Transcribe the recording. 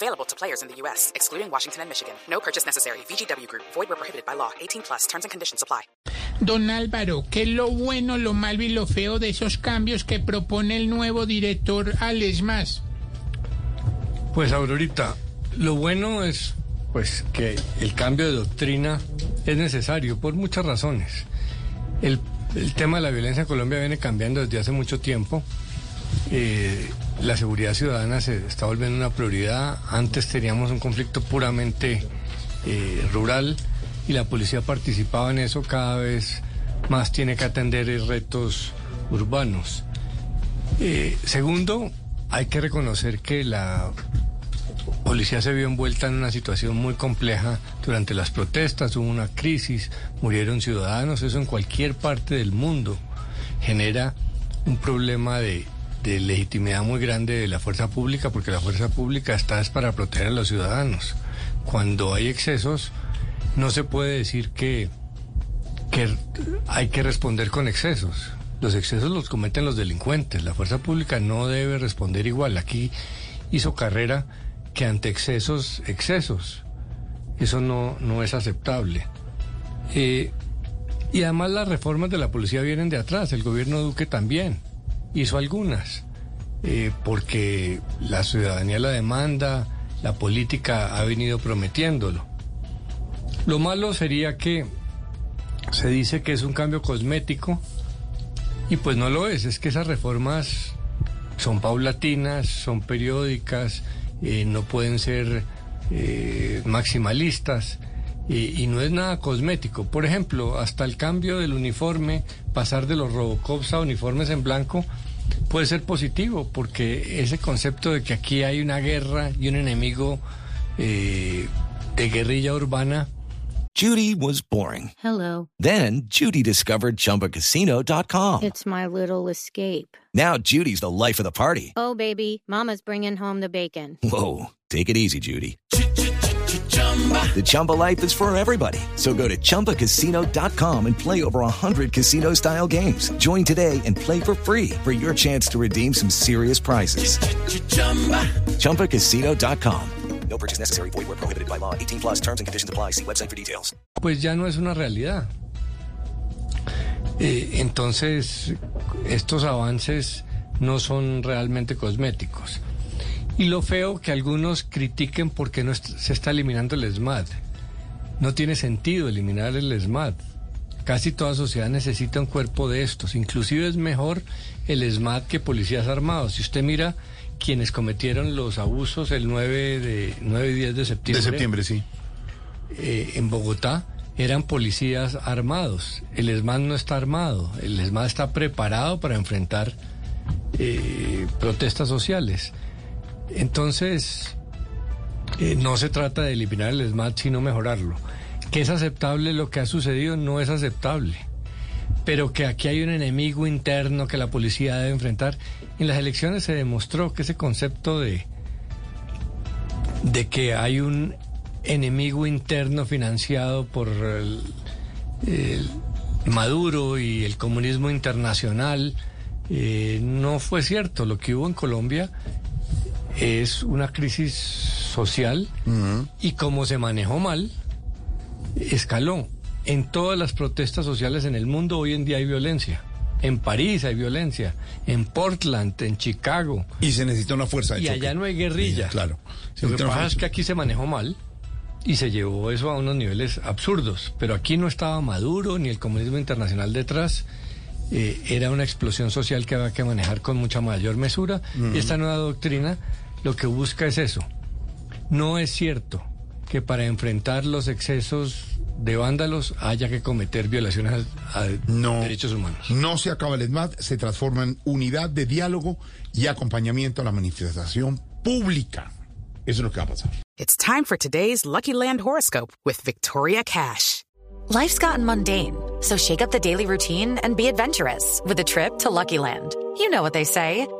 Available to players in the U.S., excluding Washington and Michigan. No purchase necessary. VGW Group. Void where prohibited by law. 18 plus. Terms and conditions apply. Don Álvaro, ¿qué es lo bueno, lo malo y lo feo de esos cambios que propone el nuevo director al ESMAS? Pues Aurorita, lo bueno es pues que el cambio de doctrina es necesario por muchas razones. El, el tema de la violencia en Colombia viene cambiando desde hace mucho tiempo. Eh, la seguridad ciudadana se está volviendo una prioridad. Antes teníamos un conflicto puramente eh, rural y la policía participaba en eso. Cada vez más tiene que atender retos urbanos. Eh, segundo, hay que reconocer que la policía se vio envuelta en una situación muy compleja durante las protestas, hubo una crisis, murieron ciudadanos, eso en cualquier parte del mundo genera un problema de, de legitimidad muy grande de la fuerza pública, porque la fuerza pública está es para proteger a los ciudadanos. Cuando hay excesos, no se puede decir que, que hay que responder con excesos. Los excesos los cometen los delincuentes. La fuerza pública no debe responder igual. Aquí hizo carrera que ante excesos, excesos. Eso no, no es aceptable. Eh, y además las reformas de la policía vienen de atrás. El gobierno Duque también hizo algunas. eh, porque la ciudadanía la demanda, la política ha venido prometiéndolo. Lo malo sería que se dice que es un cambio cosmético y pues no lo es, es que esas reformas son paulatinas, son periódicas, eh, no pueden ser eh, maximalistas eh, y no es nada cosmético. Por ejemplo, hasta el cambio del uniforme, pasar de los Robocops a uniformes en blanco, puede ser positivo, porque ese concepto de que aquí hay una guerra y un enemigo eh, de guerrilla urbana, Judy was boring. Hello. Then Judy discovered ChumbaCasino.com. It's my little escape. Now Judy's the life of the party. Oh, baby, Mama's bringing home the bacon. Whoa, take it easy, Judy. The Chumba life is for everybody. So go to ChumbaCasino.com and play over 100 casino style games. Join today and play for free for your chance to redeem some serious prizes. ChumbaCasino.com. No purchase necessary. Void where prohibited by law. 18 plus terms and conditions apply. See website for details. pues ya no es una realidad. Eh, entonces, estos avances no son realmente cosméticos. Y lo feo que algunos critiquen porque no se está eliminando el SMAT. No tiene sentido eliminar el SMAT. Casi toda sociedad necesita un cuerpo de estos. Inclusive es mejor el SMAT que policías armados. Si usted mira quienes cometieron los abusos el 9, de, 9 y 10 de septiembre, De septiembre, sí. eh, en Bogotá eran policías armados. El ESMAD no está armado. El ESMAD está preparado para enfrentar eh, protestas sociales. Entonces, eh, no se trata de eliminar el ESMAD, sino mejorarlo. Que es aceptable lo que ha sucedido, no es aceptable. Pero que aquí hay un enemigo interno que la policía debe enfrentar. En las elecciones se demostró que ese concepto de, de que hay un enemigo interno financiado por el, el Maduro y el comunismo internacional, eh, no fue cierto. Lo que hubo en Colombia es una crisis social y como se manejó mal, escaló. En todas las protestas sociales en el mundo hoy en día hay violencia. En París hay violencia, en Portland, en Chicago. Y se necesita una fuerza de Y choque. allá no hay guerrilla. Sí, claro. Se Lo que pasa es que aquí se manejó mal y se llevó eso a unos niveles absurdos. Pero aquí no estaba Maduro ni el comunismo internacional detrás. Eh, era una explosión social que había que manejar con mucha mayor mesura. Y esta nueva doctrina lo que busca es eso. No es cierto que para enfrentar los excesos de vándalos haya que cometer violaciones a, No. derechos humanos. No se acaba el ESMAD, se transforma en unidad de diálogo y acompañamiento a la manifestación pública. Eso es lo que va a pasar. It's time for today's Lucky Land horoscope with Victoria Cash. Life's gotten mundane, so shake up the daily routine and be adventurous with a trip to Lucky Land. You know what they say.